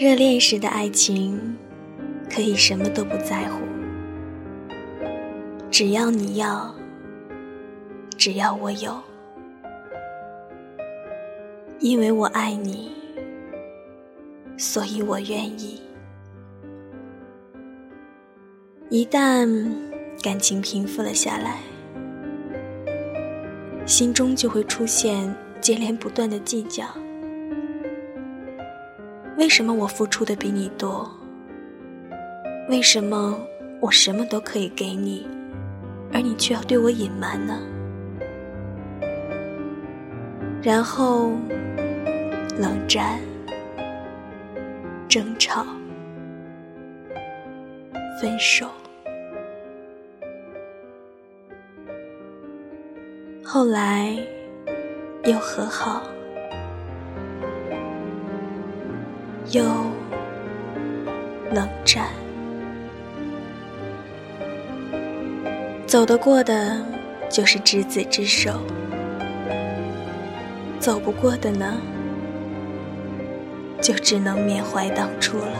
热恋时的爱情，可以什么都不在乎，只要你要，只要我有，因为我爱你，所以我愿意。一旦感情平复了下来，心中就会出现接连不断的计较。为什么我付出的比你多？为什么我什么都可以给你，而你却要对我隐瞒呢？然后冷战、争吵、分手，后来又和好。又冷战，走得过的就是执子之手，走不过的呢，就只能缅怀当初了。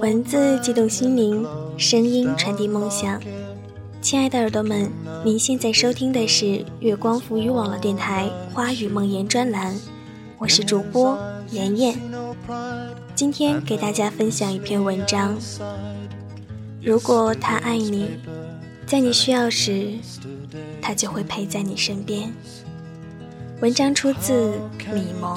文字激动心灵，声音传递梦想。亲爱的耳朵们，您现在收听的是月光浮语网络电台《花语梦言》专栏，我是主播妍妍。今天给大家分享一篇文章。如果他爱你，在你需要时，他就会陪在你身边。文章出自米蒙。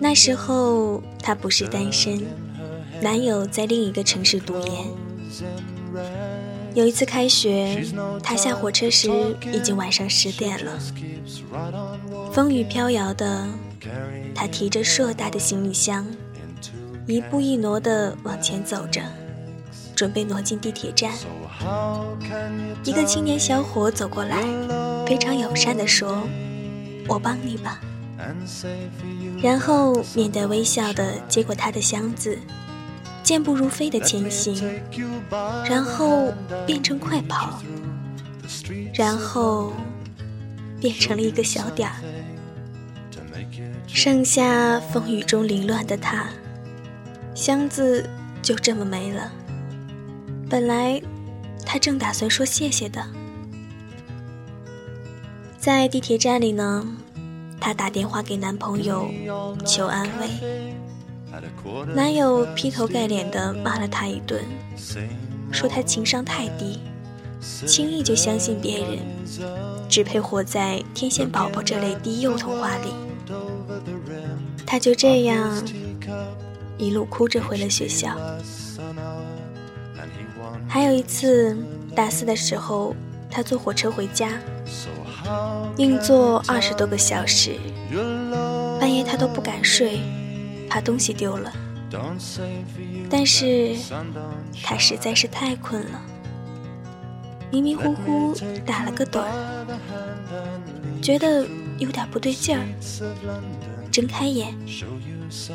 那时候她不是单身，男友在另一个城市读研。有一次开学，她下火车时已经晚上十点了，风雨飘摇的，她提着硕大的行李箱，一步一挪地往前走着，准备挪进地铁站。一个青年小伙走过来，非常友善地说：“我帮你吧。”然后面带微笑地接过他的箱子，健步如飞地前行，然后变成快跑，然后变成了一个小点儿，剩下风雨中凌乱的他，箱子就这么没了。本来他正打算说谢谢的，在地铁站里呢。她打电话给男朋友求安慰，男友劈头盖脸的骂了她一顿，说她情商太低，轻易就相信别人，只配活在天线宝宝这类低幼童话里。她就这样一路哭着回了学校。还有一次大四的时候，她坐火车回家。硬坐二十多个小时，半夜他都不敢睡，怕东西丢了。但是他实在是太困了，迷迷糊糊打了个盹，觉得有点不对劲儿，睁开眼，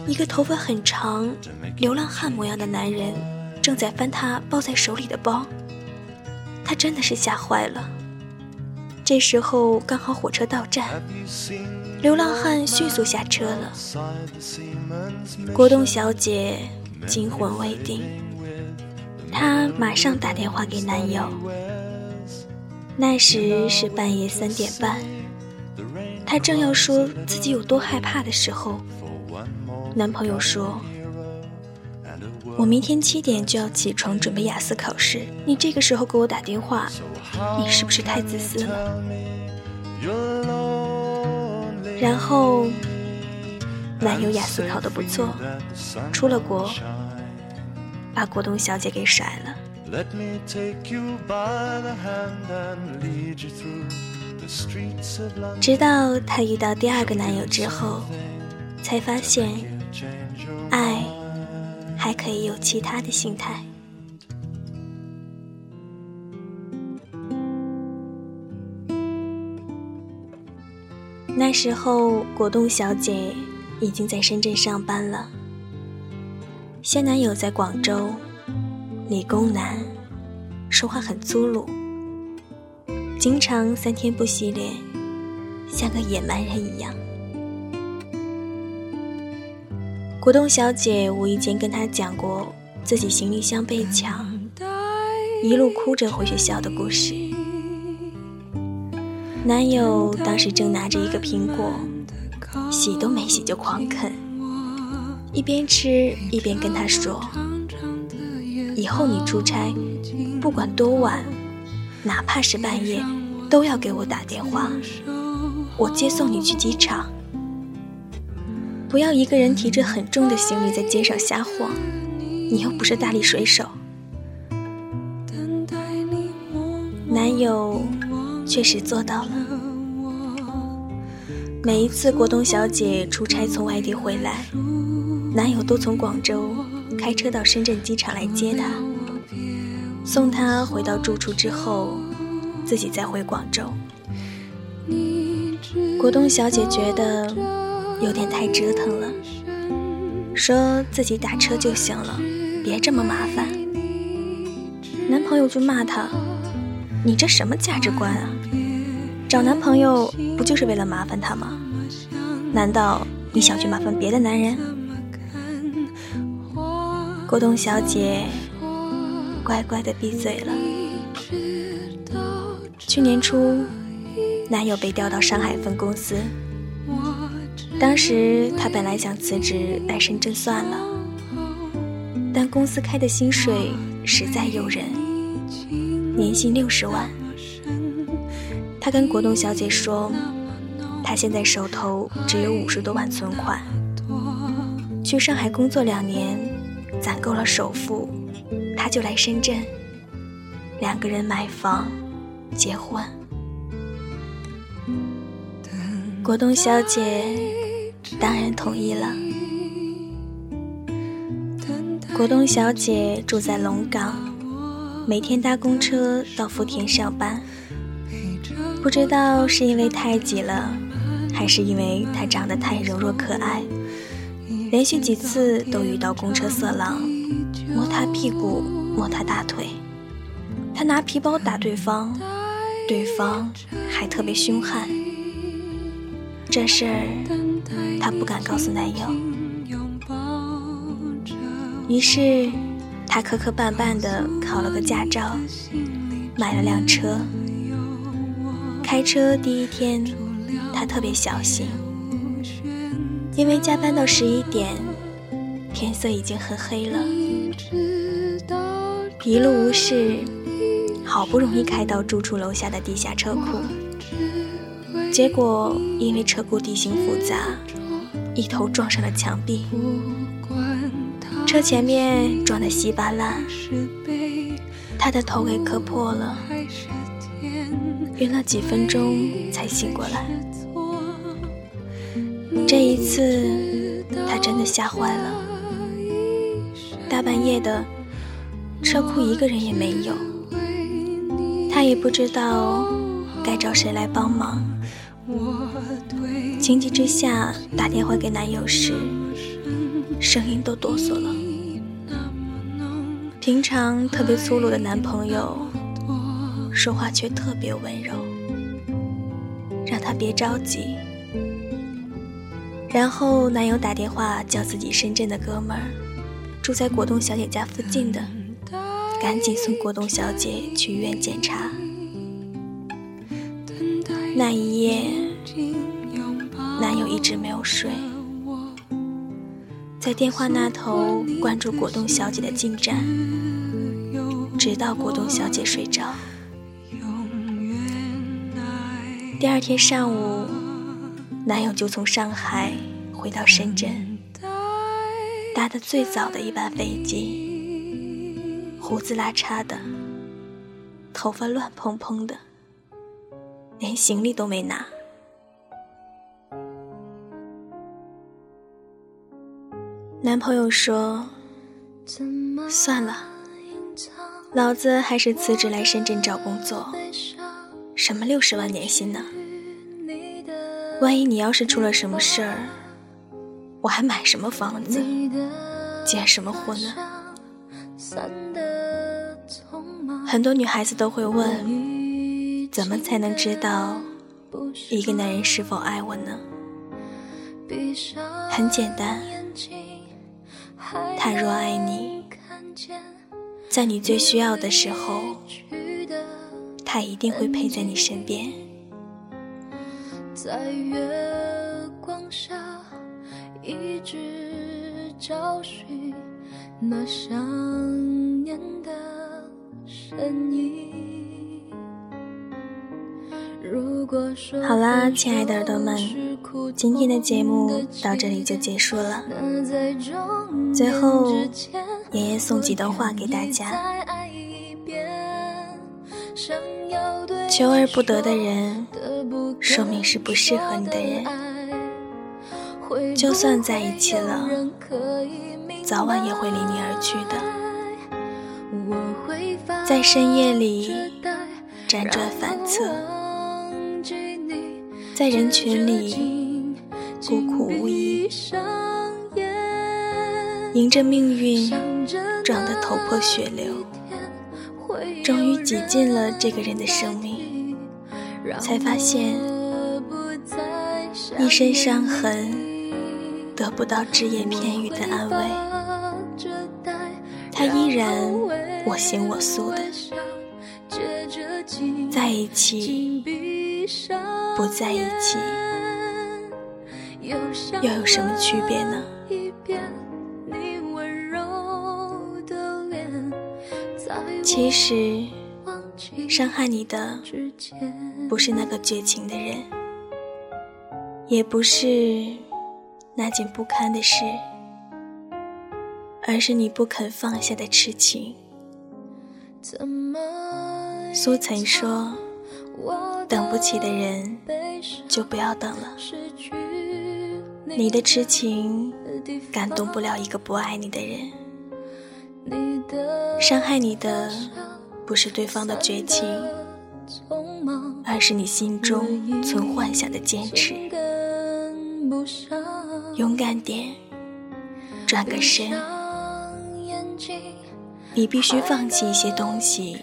一个头发很长、流浪汉模样的男人正在翻他抱在手里的包，他真的是吓坏了。这时候刚好火车到站，流浪汉迅速下车了。果冻小姐惊魂未定，她马上打电话给男友。那时是半夜三点半，她正要说自己有多害怕的时候，男朋友说：“我明天七点就要起床准备雅思考试，你这个时候给我打电话，你是不是太自私了？”然后，男友雅思考得不错，出了国，把国栋小姐给甩了。直到她遇到第二个男友之后，才发现，爱还可以有其他的心态。那时候，果冻小姐已经在深圳上班了，现男友在广州。理工男，说话很粗鲁，经常三天不洗脸，像个野蛮人一样。果冻小姐无意间跟他讲过自己行李箱被抢，一路哭着回学校的故事。男友当时正拿着一个苹果，洗都没洗就狂啃，一边吃一边跟他说。以后你出差，不管多晚，哪怕是半夜，都要给我打电话，我接送你去机场。不要一个人提着很重的行李在街上瞎晃，你又不是大力水手。男友确实做到了。每一次国栋小姐出差从外地回来，男友都从广州。开车到深圳机场来接她，送她回到住处之后，自己再回广州。果冻小姐觉得有点太折腾了，说自己打车就行了，别这么麻烦。男朋友就骂她：“你这什么价值观啊？找男朋友不就是为了麻烦他吗？难道你想去麻烦别的男人？”果冻小姐乖乖的闭嘴了。去年初，男友被调到上海分公司，当时她本来想辞职来深圳算了，但公司开的薪水实在诱人，年薪六十万。她跟果冻小姐说，她现在手头只有五十多万存款，去上海工作两年。攒够了首付，他就来深圳，两个人买房、结婚。果冻小姐当然同意了。果冻小姐住在龙岗，每天搭公车到福田上班。不知道是因为太挤了，还是因为她长得太柔弱可爱。连续几次都遇到公车色狼，摸她屁股，摸她大腿，她拿皮包打对方，对方还特别凶悍。这事儿她不敢告诉男友，于是她磕磕绊绊的考了个驾照，买了辆车。开车第一天，她特别小心。因为加班到十一点，天色已经很黑了，一路无事，好不容易开到住处楼下的地下车库，结果因为车库地形复杂，一头撞上了墙壁，车前面撞得稀巴烂，他的头给磕破了，晕了几分钟才醒过来。这一次，他真的吓坏了。大半夜的，车库一个人也没有，他也不知道该找谁来帮忙。情急之下打电话给男友时，声音都哆嗦了。平常特别粗鲁的男朋友，说话却特别温柔，让他别着急。然后男友打电话叫自己深圳的哥们儿，住在果冻小姐家附近的，赶紧送果冻小姐去医院检查。那一夜，男友一直没有睡，在电话那头关注果冻小姐的进展，直到果冻小姐睡着。第二天上午，男友就从上海回到深圳，搭的最早的一班飞机，胡子拉碴的，头发乱蓬蓬的，连行李都没拿。男朋友说：“算了，老子还是辞职来深圳找工作。”什么六十万年薪呢？万一你要是出了什么事儿，我还买什么房子，结什么婚呢？很多女孩子都会问：怎么才能知道一个男人是否爱我呢？很简单，他若爱你，在你最需要的时候。他一定会陪在你身边，在月光下一直找寻那想念的身影。好啦，亲爱的耳朵们，今天的节目到这里就结束了。最后，爷爷送几段话给大家。求而不得的人，说明是不适合你的人。就算在一起了，早晚也会离你而去的。在深夜里辗转反侧，在人群里孤苦无依，迎着命运撞得头破血流，终于挤进了这个人的生命。才发现，一身伤痕得不到只言片语的安慰，他依然我行我素的在一起，不在一起，又有什么区别呢？其实，伤害你的。不是那个绝情的人，也不是那件不堪的事，而是你不肯放下的痴情。苏岑说：“等不起的人，就不要等了。你的痴情感动不了一个不爱你的人，伤害你的不是对方的绝情。”而是你心中存幻想的坚持，勇敢点，转个身。你必须放弃一些东西，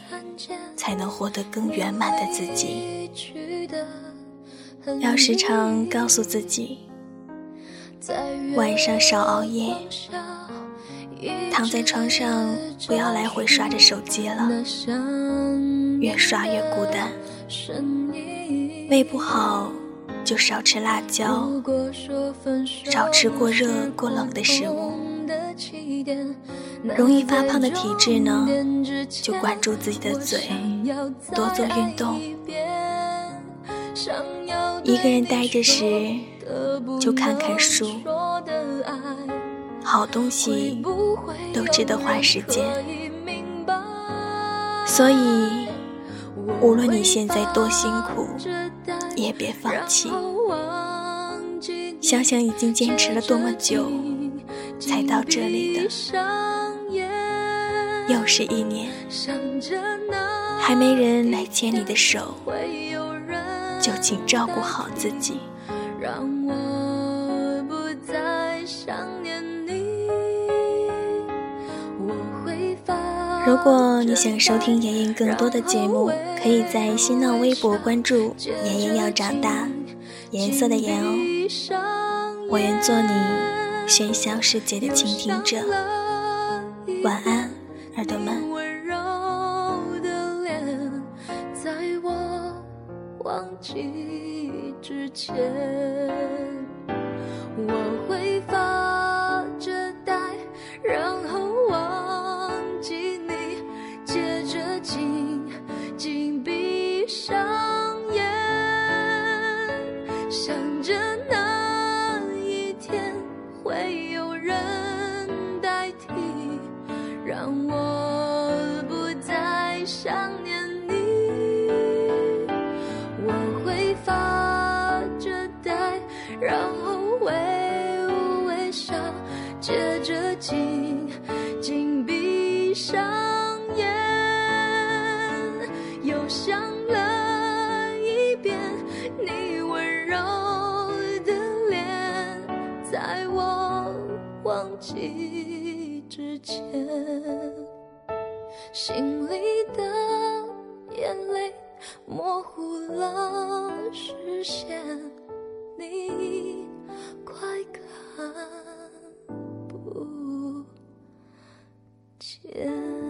才能活得更圆满的自己。要时常告诉自己，晚上少熬夜，躺在床上不要来回刷着手机了，越刷越孤单。胃不好就少吃辣椒，少吃过热过冷的食物。容易发胖的体质呢，就管住自己的嘴，多做运动。一个人待着时，就看看书。好东西都值得花时间，所以。无论你现在多辛苦，也别放弃。想想已经坚持了多么久，才到这里的，又是一年，还没人来牵你的手，就请照顾好自己。如果你想收听妍妍更多的节目，可以在新浪微博关注“妍妍要长大”，颜色的颜哦。我愿做你喧嚣世界的倾听者。晚安，忘记之前，我。记之前心里的眼泪模糊了视线，你快看不见。